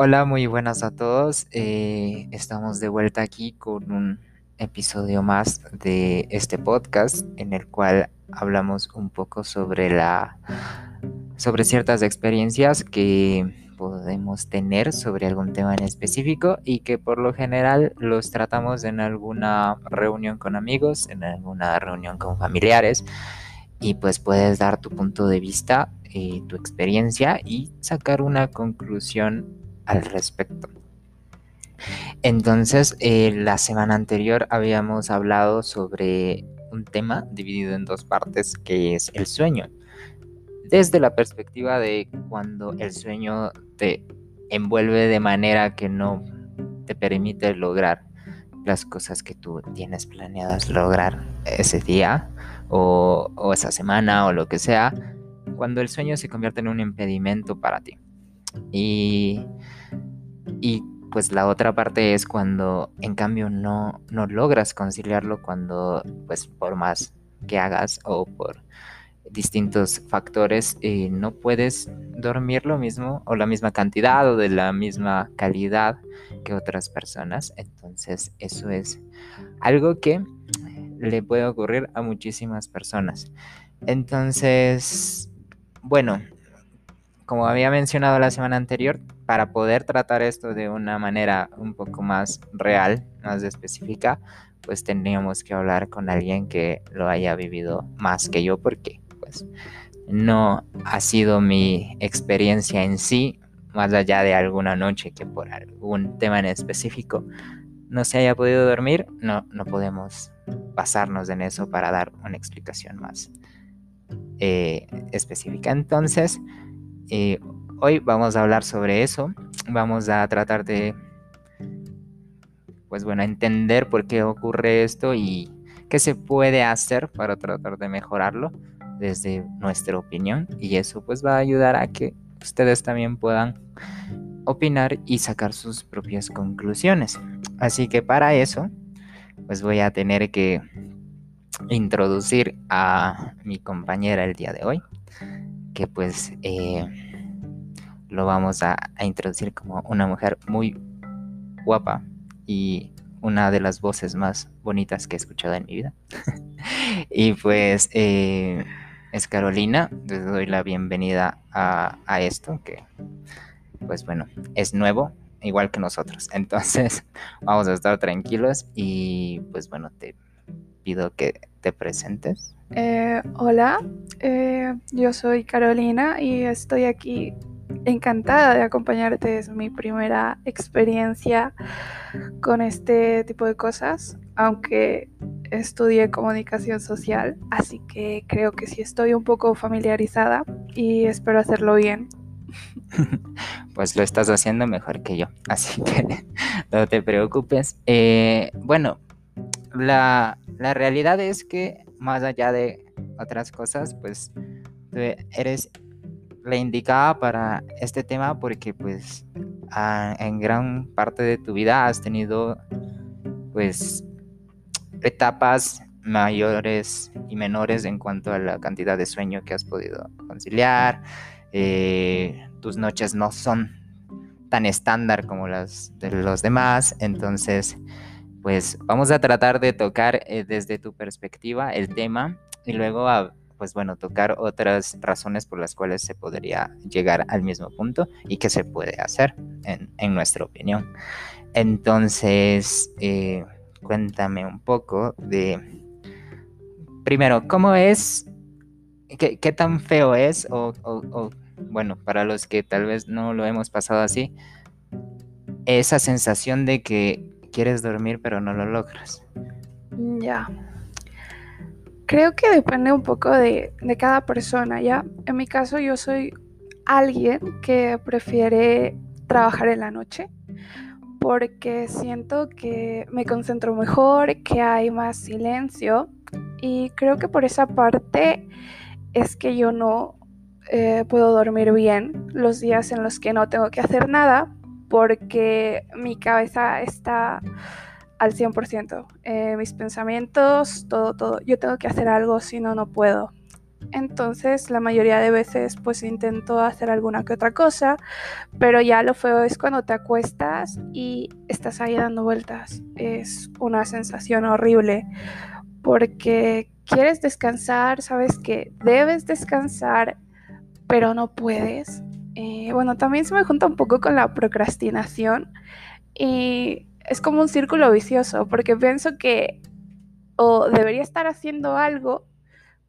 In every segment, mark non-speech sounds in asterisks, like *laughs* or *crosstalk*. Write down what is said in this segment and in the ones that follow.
Hola, muy buenas a todos. Eh, estamos de vuelta aquí con un episodio más de este podcast en el cual hablamos un poco sobre la sobre ciertas experiencias que podemos tener sobre algún tema en específico y que por lo general los tratamos en alguna reunión con amigos, en alguna reunión con familiares y pues puedes dar tu punto de vista, eh, tu experiencia y sacar una conclusión al respecto. Entonces, eh, la semana anterior habíamos hablado sobre un tema dividido en dos partes que es el sueño. Desde la perspectiva de cuando el sueño te envuelve de manera que no te permite lograr las cosas que tú tienes planeadas lograr ese día o, o esa semana o lo que sea, cuando el sueño se convierte en un impedimento para ti. Y, y pues la otra parte es cuando en cambio no, no logras conciliarlo cuando pues por más que hagas o por distintos factores eh, no puedes dormir lo mismo o la misma cantidad o de la misma calidad que otras personas. Entonces eso es algo que le puede ocurrir a muchísimas personas. Entonces, bueno, como había mencionado la semana anterior, para poder tratar esto de una manera un poco más real, más específica, pues tendríamos que hablar con alguien que lo haya vivido más que yo, porque pues no ha sido mi experiencia en sí, más allá de alguna noche que por algún tema en específico no se haya podido dormir, no, no podemos basarnos en eso para dar una explicación más eh, específica. Entonces, eh, hoy vamos a hablar sobre eso. Vamos a tratar de, pues bueno, entender por qué ocurre esto y qué se puede hacer para tratar de mejorarlo desde nuestra opinión. Y eso pues va a ayudar a que ustedes también puedan opinar y sacar sus propias conclusiones. Así que para eso, pues voy a tener que introducir a mi compañera el día de hoy que pues eh, lo vamos a, introducir como una mujer muy guapa y una de las voces más bonitas que he escuchado en mi vida. *laughs* y pues eh, es Carolina, les doy la bienvenida a, a, esto, que pues bueno, es nuevo, igual que nosotros. *laughs* Entonces vamos a estar tranquilos y pues bueno, te pido que te presentes. Eh, hola, eh, yo soy Carolina y estoy aquí encantada de acompañarte. Es mi primera experiencia con este tipo de cosas, aunque estudié comunicación social, así que creo que sí estoy un poco familiarizada y espero hacerlo bien. *laughs* Pues lo estás haciendo mejor que yo, así que *laughs* no te preocupes. Eh, bueno, la, la realidad es que más allá de otras cosas, pues tú eres la indicada para este tema porque pues en gran parte de tu vida has tenido pues etapas mayores y menores en cuanto a la cantidad de sueño que has podido conciliar. Eh, tus noches no son tan estándar como las de los demás, entonces pues vamos a tratar de tocar eh, desde tu perspectiva el tema y luego a, pues bueno, tocar otras razones por las cuales se podría llegar al mismo punto y qué se puede hacer en, nuestra opinión. Entonces, eh, cuéntame un poco de, primero, ¿cómo es, qué, tan feo es o, o, bueno, para los que tal vez no lo hemos pasado así, esa sensación de que quieres dormir pero no lo logras. Mm, ya. Creo que depende un poco de, cada persona, ¿ya? En mi caso yo soy alguien que prefiere trabajar en la noche porque siento que me concentro mejor, que hay más silencio y creo que por esa parte es que yo no eh, puedo dormir bien los días en los que no tengo que hacer nada porque mi cabeza está al 100%. Eh, mis pensamientos, todo, todo. Yo tengo que hacer algo, si no, no puedo. Entonces, la mayoría de veces, pues intento hacer alguna que otra cosa, pero ya lo feo es cuando te acuestas y estás ahí dando vueltas. Es una sensación horrible porque quieres descansar, sabes que debes descansar, pero no puedes. Eh, bueno, también se me junta un poco con la procrastinación y es como un círculo vicioso porque pienso que o debería estar haciendo algo,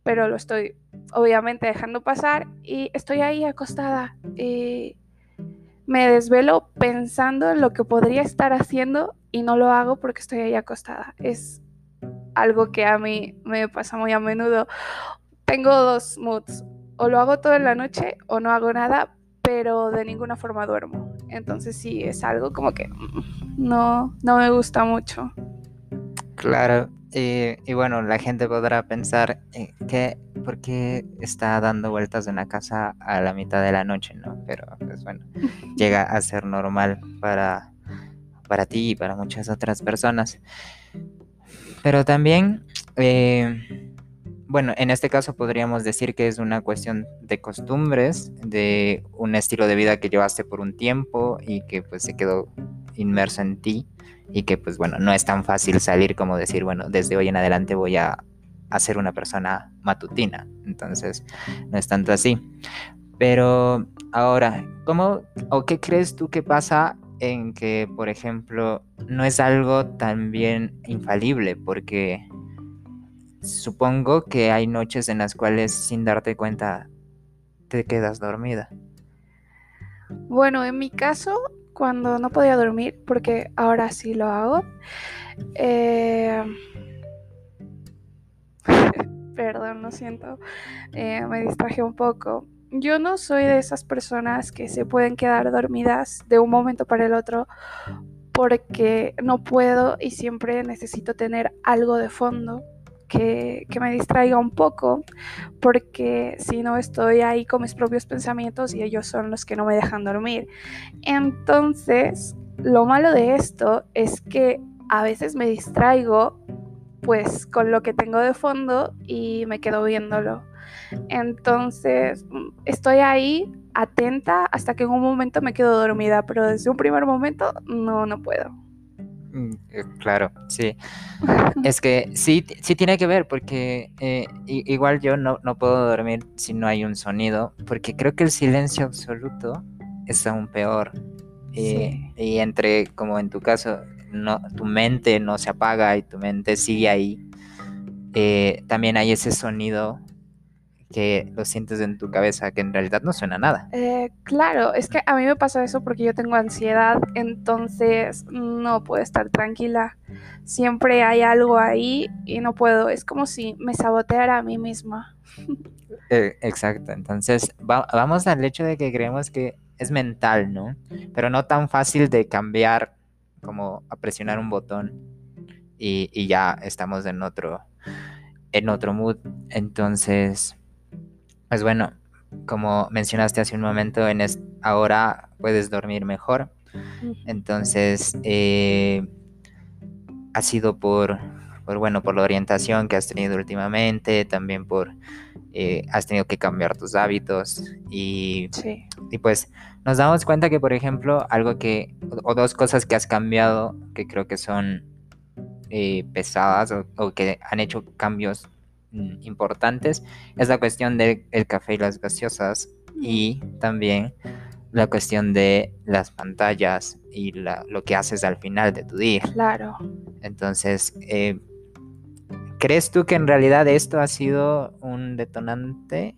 pero lo estoy obviamente dejando pasar y estoy ahí acostada. Y me desvelo pensando en lo que podría estar haciendo y no lo hago porque estoy ahí acostada. Es algo que a mí me pasa muy a menudo. Tengo dos moods. O lo hago todo en la noche o no hago nada, pero de ninguna forma duermo. Entonces sí, es algo como que mm, no, no me gusta mucho. Claro, y bueno, la gente podrá pensar eh, que por qué está dando vueltas en la casa a la mitad de la noche, ¿no? Pero pues bueno, *laughs* llega a ser normal para, para ti y para muchas otras personas. Pero también, eh, bueno, en este caso podríamos decir que es una cuestión de costumbres, de un estilo de vida que llevaste por un tiempo y que pues se quedó inmerso en ti y que pues bueno, no es tan fácil salir como decir, bueno, desde hoy en adelante voy a, ser una persona matutina. Entonces, no es tanto así. Pero ahora, ¿cómo o qué crees tú que pasa en que, por ejemplo, no es algo también infalible? Porque supongo que hay noches en las cuales sin darte cuenta te quedas dormida. Bueno, en mi caso, cuando no podía dormir, porque ahora sí lo hago. Eh, *laughs* perdón, lo siento, eh, me distraje un poco. Yo no soy de esas personas que se pueden quedar dormidas de un momento para el otro porque no puedo y siempre necesito tener algo de fondo que, me distraiga un poco, porque si no estoy ahí con mis propios pensamientos y ellos son los que no me dejan dormir. Entonces, lo malo de esto es que a veces me distraigo pues con lo que tengo de fondo y me quedo viéndolo. Entonces, estoy ahí atenta hasta que en un momento me quedo dormida, pero desde un primer momento no, no puedo. Mm, eh, claro, sí. *laughs* Es que sí, sí tiene que ver, porque eh, igual yo no, no, puedo dormir si no hay un sonido, porque creo que el silencio absoluto es aún peor. Eh, y entre, como en tu caso, no, tu mente no se apaga y tu mente sigue ahí, también hay ese sonido que lo sientes en tu cabeza, que en realidad no suena nada. Eh, claro, es que a mí me pasa eso porque yo tengo ansiedad, entonces no puedo estar tranquila. Siempre hay algo ahí y no puedo. Es como si me saboteara a mí misma. *laughs* Eh, exacto, entonces vamos al hecho de que creemos que es mental, ¿no? Pero no tan fácil de cambiar como a presionar un botón y, y ya estamos en otro, en otro mood. Entonces, pues bueno, como mencionaste hace un momento, en ahora puedes dormir mejor. Entonces, eh, ha sido por, bueno, por la orientación que has tenido últimamente, también por, eh, has tenido que cambiar tus hábitos y, y pues nos damos cuenta que, por ejemplo, algo que, o, dos cosas que has cambiado que creo que son eh, pesadas o que han hecho cambios importantes es la cuestión del café y las gaseosas y también la cuestión de las pantallas y lo que haces al final de tu día. Claro. Entonces, eh, ¿crees tú que en realidad esto ha sido un detonante?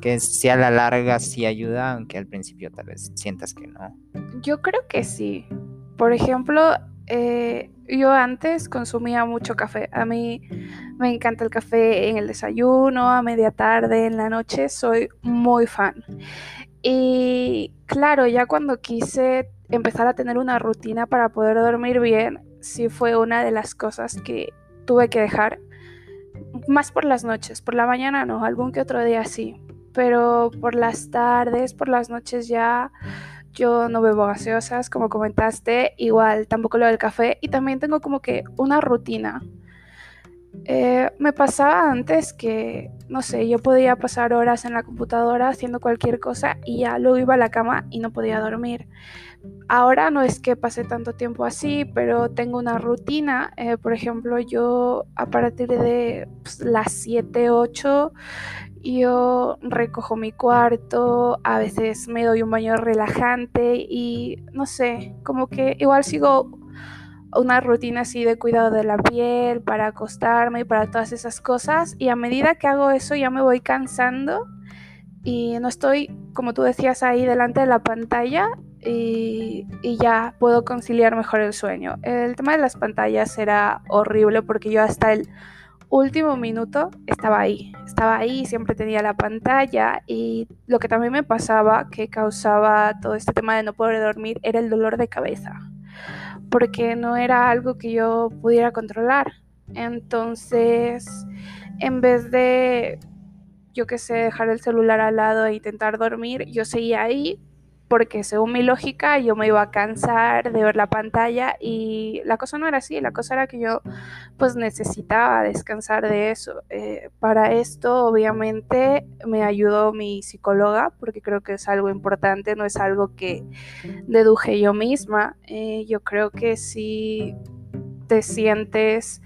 Que si a la larga sí ayuda, aunque al principio tal vez sientas que no. Yo creo que sí. Por ejemplo, eh, yo antes consumía mucho café. A mí me encanta el café en el desayuno, a media tarde, en la noche. Soy muy fan. Y claro, ya cuando quise empezar a tener una rutina para poder dormir bien, sí fue una de las cosas que tuve que dejar. Más por las noches, por la mañana no, algún que otro día sí. Pero por las tardes, por las noches ya yo no bebo gaseosas, como comentaste, igual tampoco lo del café y también tengo como que una rutina. Eh, me pasaba antes que, no sé, yo podía pasar horas en la computadora haciendo cualquier cosa y ya luego iba a la cama y no podía dormir. Ahora no es que pase tanto tiempo así, pero tengo una rutina. Eh, por ejemplo, yo a partir de pues, las 7, 8, yo recojo mi cuarto, a veces me doy un baño relajante y no sé, como que igual sigo una rutina así de cuidado de la piel, para acostarme y para todas esas cosas. Y a medida que hago eso ya me voy cansando y no estoy, como tú decías, ahí delante de la pantalla y, ya puedo conciliar mejor el sueño. El tema de las pantallas era horrible porque yo hasta el último minuto estaba ahí, estaba ahí, siempre tenía la pantalla y lo que también me pasaba que causaba todo este tema de no poder dormir era el dolor de cabeza porque no era algo que yo pudiera controlar. Entonces, en vez de, yo qué sé, dejar el celular al lado e intentar dormir, yo seguía ahí porque según mi lógica yo me iba a cansar de ver la pantalla y la cosa no era así, la cosa era que yo pues necesitaba descansar de eso. Eh, para esto obviamente me ayudó mi psicóloga porque creo que es algo importante, no es algo que deduje yo misma. Eh, yo creo que si te sientes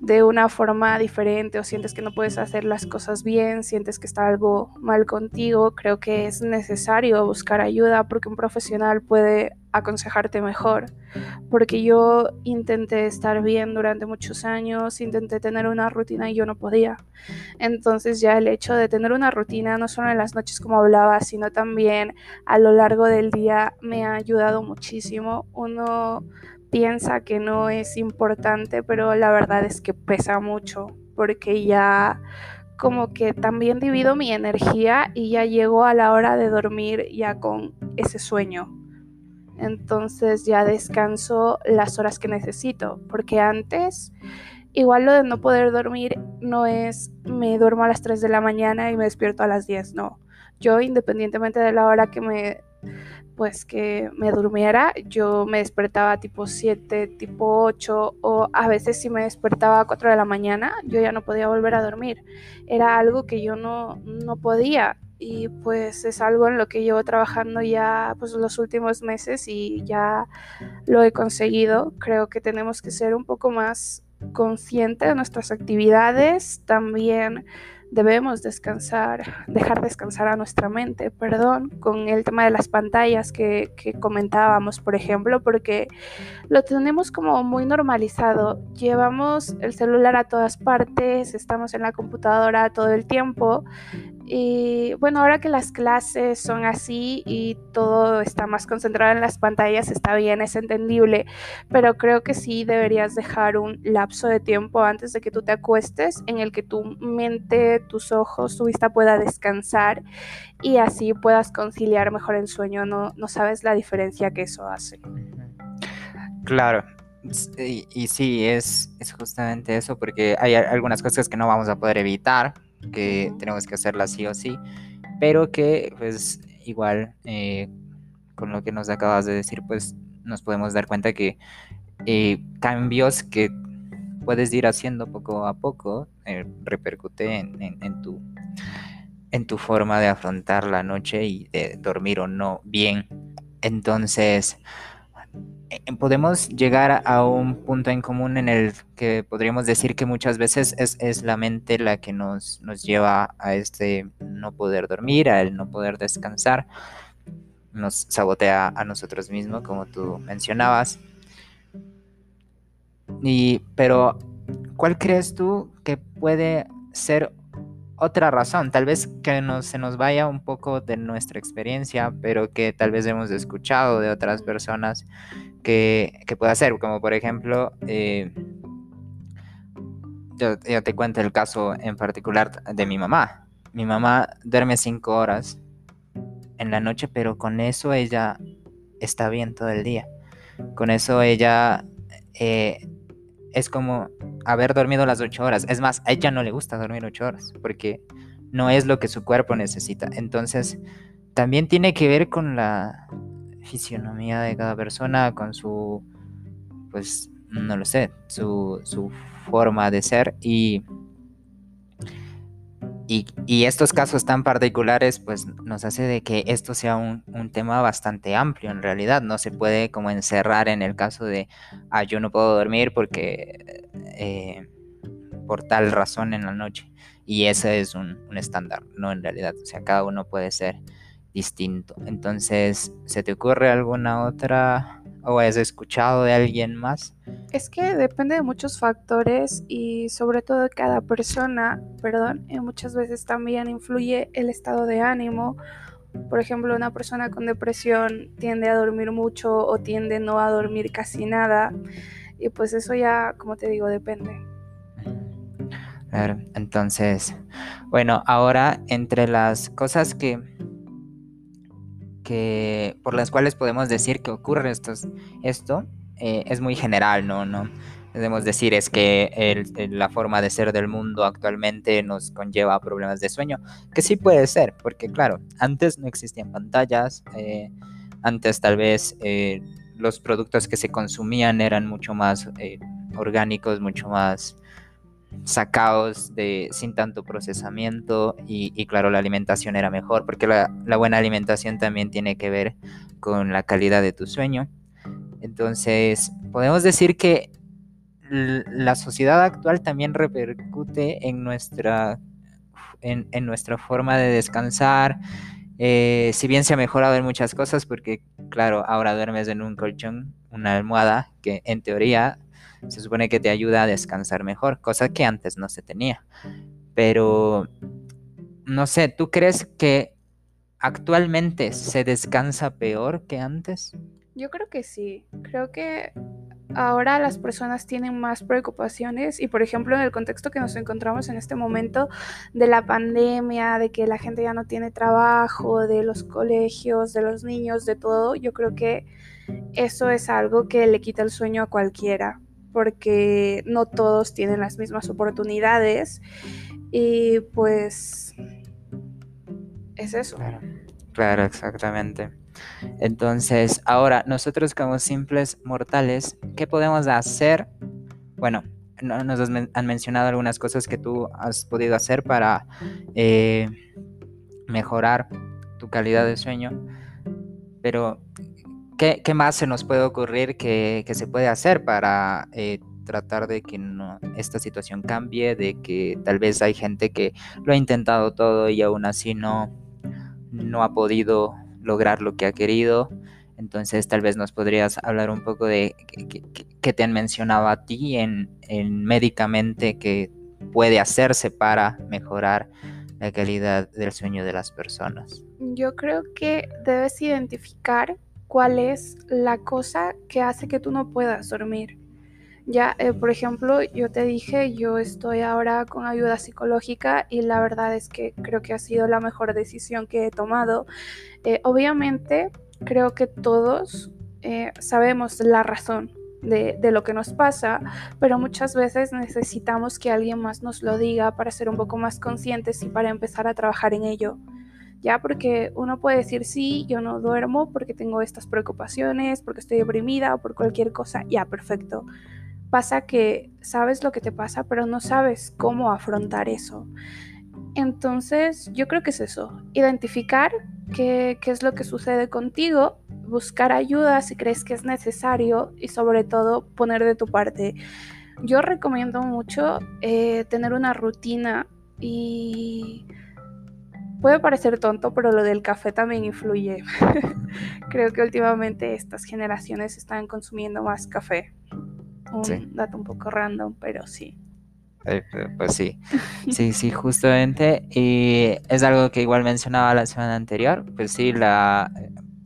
de una forma diferente o sientes que no puedes hacer las cosas bien, sientes que está algo mal contigo, creo que es necesario buscar ayuda porque un profesional puede aconsejarte mejor. Porque yo intenté estar bien durante muchos años, intenté tener una rutina y yo no podía. Entonces ya el hecho de tener una rutina, no solo en las noches como hablaba, sino también a lo largo del día, me ha ayudado muchísimo. Uno piensa que no es importante, pero la verdad es que pesa mucho porque ya como que también divido mi energía y ya llego a la hora de dormir ya con ese sueño. Entonces ya descanso las horas que necesito, porque antes igual lo de no poder dormir no es me duermo a las 3 de la mañana y me despierto a las 10, no. Yo independientemente de la hora que me pues que me durmiera, yo me despertaba tipo 7, tipo 8 o a veces si me despertaba a 4 de la mañana, yo ya no podía volver a dormir. Era algo que yo no, no podía y pues es algo en lo que llevo trabajando ya pues los últimos meses y ya lo he conseguido. Creo que tenemos que ser un poco más conscientes de nuestras actividades, también debemos descansar, dejar descansar a nuestra mente, perdón, con el tema de las pantallas que, que, comentábamos, por ejemplo, porque lo tenemos como muy normalizado. Llevamos el celular a todas partes, estamos en la computadora todo el tiempo y bueno, ahora que las clases son así y todo está más concentrado en las pantallas, está bien, es entendible, pero creo que sí deberías dejar un lapso de tiempo antes de que tú te acuestes en el que tu mente, tus ojos, tu vista pueda descansar y así puedas conciliar mejor el sueño. No, no sabes la diferencia que eso hace. Claro, y, sí, es, es justamente eso, porque hay algunas cosas que no vamos a poder evitar, que tenemos que hacerla sí o sí, pero que pues igual eh, con lo que nos acabas de decir pues nos podemos dar cuenta que eh, cambios que puedes ir haciendo poco a poco eh, repercute en, en, tu, en tu forma de afrontar la noche y de dormir o no bien. Entonces, podemos llegar a un punto en común en el que podríamos decir que muchas veces es, la mente la que nos, nos, lleva a este no poder dormir, a el no poder descansar, nos sabotea a nosotros mismos, como tú mencionabas. Y, pero, ¿cuál crees tú que puede ser otra razón? Tal vez que no, se nos vaya un poco de nuestra experiencia, pero que tal vez hemos escuchado de otras personas que, que pueda hacer, como por ejemplo, eh, yo, te cuento el caso en particular de mi mamá. Mi mamá duerme cinco horas en la noche, pero con eso ella está bien todo el día. Con eso ella eh, es como haber dormido las ocho horas. Es más, a ella no le gusta dormir ocho horas porque no es lo que su cuerpo necesita. Entonces, también tiene que ver con la fisionomía de cada persona, con su, pues, no lo sé, su, forma de ser y, y, estos casos tan particulares pues nos hace de que esto sea un, tema bastante amplio en realidad, no se puede como encerrar en el caso de, ah, yo no puedo dormir porque eh, por tal razón en la noche y ese es un, un estándar, no en realidad, o sea, cada uno puede ser distinto. Entonces, ¿se te ocurre alguna otra o has escuchado de alguien más? Es que depende de muchos factores y sobre todo de cada persona, perdón, y muchas veces también influye el estado de ánimo. Por ejemplo, una persona con depresión tiende a dormir mucho o tiende no a dormir casi nada. Y pues eso ya, como te digo, depende. Claro, entonces, bueno, ahora entre las cosas que por las cuales podemos decir que ocurre esto, esto eh, es muy general, ¿no? no Debemos decir es que la forma de ser del mundo actualmente nos conlleva a problemas de sueño, que sí puede ser, porque claro, antes no existían pantallas, eh, antes tal vez eh, los productos que se consumían eran mucho más orgánicos, mucho más sacados de sin tanto procesamiento y, claro la alimentación era mejor porque la, buena alimentación también tiene que ver con la calidad de tu sueño. Entonces podemos decir que la sociedad actual también repercute en nuestra en, nuestra forma de descansar. Eh, si bien se ha mejorado en muchas cosas porque claro ahora duermes en un colchón una almohada que en teoría se supone que te ayuda a descansar mejor, cosa que antes no se tenía. Pero, no sé, ¿tú crees que actualmente se descansa peor que antes? Yo creo que sí, creo que ahora las personas tienen más preocupaciones y por ejemplo en el contexto que nos encontramos en este momento de la pandemia, de que la gente ya no tiene trabajo, de los colegios, de los niños, de todo, yo creo que eso es algo que le quita el sueño a cualquiera porque no todos tienen las mismas oportunidades y pues es eso. Claro, exactamente. Entonces, ahora, nosotros como simples mortales, ¿qué podemos hacer? Bueno, nos han mencionado algunas cosas que tú has podido hacer para eh, mejorar tu calidad de sueño, pero ¿Qué, más se nos puede ocurrir que, se puede hacer para eh, tratar de que esta situación cambie, de que tal vez hay gente que lo ha intentado todo y aún así no, no ha podido lograr lo que ha querido? Entonces tal vez nos podrías hablar un poco de qué te han mencionado a ti en, en médicamente que puede hacerse para mejorar la calidad del sueño de las personas. Yo creo que debes identificar cuál es la cosa que hace que tú no puedas dormir. Ya, eh, por ejemplo, yo te dije, yo estoy ahora con ayuda psicológica y la verdad es que creo que ha sido la mejor decisión que he tomado. Eh, obviamente, creo que todos eh, sabemos la razón de, de, lo que nos pasa, pero muchas veces necesitamos que alguien más nos lo diga para ser un poco más conscientes y para empezar a trabajar en ello. ¿Ya? Porque uno puede decir, sí, yo no duermo porque tengo estas preocupaciones, porque estoy deprimida o por cualquier cosa, ya, perfecto. Pasa que sabes lo que te pasa, pero no sabes cómo afrontar eso. Entonces, yo creo que es eso, identificar qué, es lo que sucede contigo, buscar ayuda si crees que es necesario y sobre todo poner de tu parte. Yo recomiendo mucho eh, tener una rutina y Puede parecer tonto, pero lo del café también influye. *laughs* Creo que últimamente estas generaciones están consumiendo más café. Un dato un poco random, pero sí. Eh, pues sí, *laughs* sí, sí, justamente. Y es algo que igual mencionaba la semana anterior. Pues sí, la,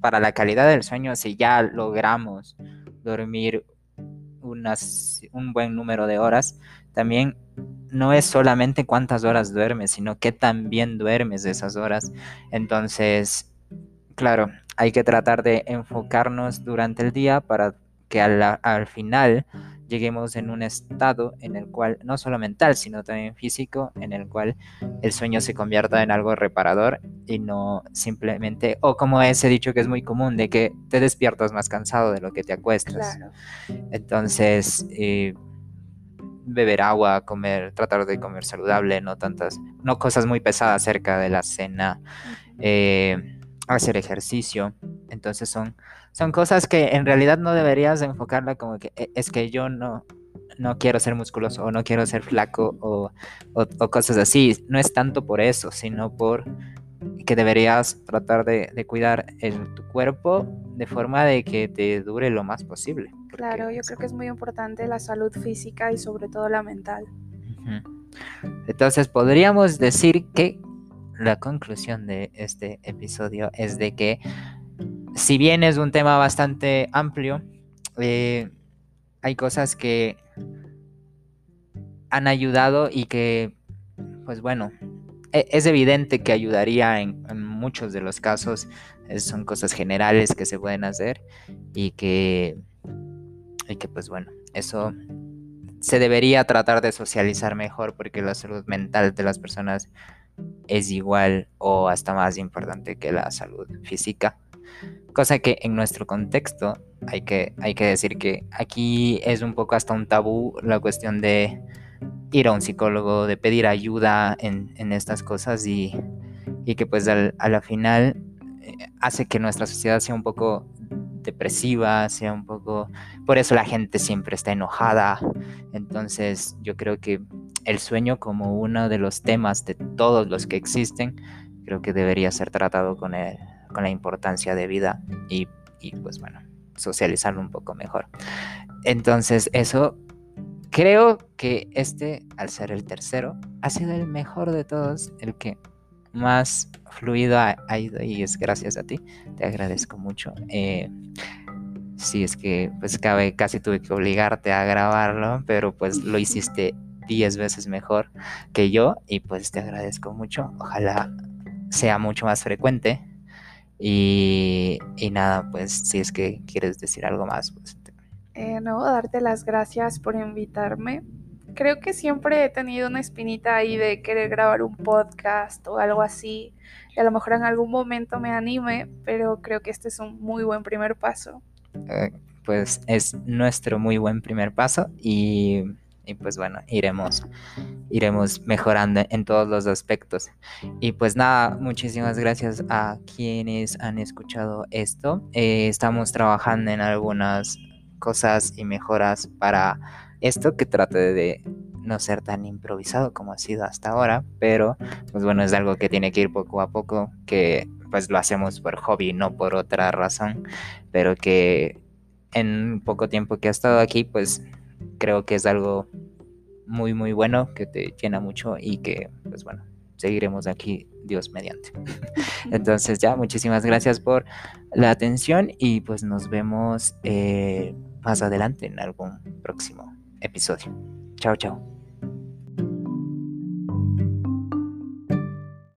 para la calidad del sueño, si ya logramos dormir unas, un buen número de horas, también no es solamente cuántas horas duermes, sino qué tan bien duermes esas horas. Entonces, claro, hay que tratar de enfocarnos durante el día para que al, final lleguemos en un estado en el cual, no solo mental, sino también físico, en el cual el sueño se convierta en algo reparador y no simplemente, o como ese dicho que es muy común, de que te despiertas más cansado de lo que te acuestas. Entonces, eh, beber agua, comer, tratar de comer saludable, no tantas, no cosas muy pesadas cerca de la cena, eh, hacer ejercicio. Entonces son, son cosas que en realidad no deberías enfocarla como que "E- es que yo no, no quiero ser musculoso o no quiero ser flaco o, o- o cosas así. No es tanto por eso, sino por que deberías tratar de, de cuidar el- tu cuerpo de forma de que te dure lo más posible. Claro, yo creo que es muy importante la salud física y sobre todo la mental. Entonces podríamos decir que la conclusión de este episodio es de que si bien es un tema bastante amplio, eh, hay cosas que han ayudado y que, pues bueno, es evidente que ayudaría en, muchos de los casos. Son cosas generales que se pueden hacer y que, y que pues bueno, eso se debería tratar de socializar mejor porque la salud mental de las personas es igual o hasta más importante que la salud física. Cosa que en nuestro contexto hay que, hay que decir que aquí es un poco hasta un tabú la cuestión de ir a un psicólogo, de pedir ayuda en, en estas cosas y, y que pues al- a la final eh, hace que nuestra sociedad sea un poco depresiva, sea un poco... Por eso la gente siempre está enojada. Entonces yo creo que el sueño como uno de los temas de todos los que existen, creo que debería ser tratado con, el- con la importancia de vida y, y, pues bueno, socializarlo un poco mejor. Entonces eso, creo que este, al ser el tercero, ha sido el mejor de todos, el que más fluido ha, ido y es gracias a ti. Te agradezco mucho. Eh, sí, es que pues casi tuve que obligarte a grabarlo, pero pues lo hiciste 10 veces mejor que yo y pues te agradezco mucho. Ojalá sea mucho más frecuente. Y, y nada, pues si es que quieres decir algo más, pues Eh, no, darte las gracias por invitarme. Creo que siempre he tenido una espinita ahí de querer grabar un podcast o algo así. Y a lo mejor en algún momento me anime, pero creo que este es un muy buen primer paso. eh, pues es nuestro muy buen primer paso y, y pues bueno, iremos, iremos mejorando en todos los aspectos. Y pues nada, muchísimas gracias a quienes han escuchado esto. Eh, estamos trabajando en algunas cosas y mejoras para esto que trate de no ser tan improvisado como ha sido hasta ahora, pero pues bueno, es algo que tiene que ir poco a poco, que pues lo hacemos por hobby, no por otra razón, pero que en poco tiempo que ha estado aquí, pues creo que es algo muy muy bueno, que te llena mucho y que pues bueno, seguiremos aquí Dios mediante. *laughs* Entonces ya, muchísimas gracias por la atención y pues nos vemos eh, más adelante en algún próximo episodio. Chao, chao.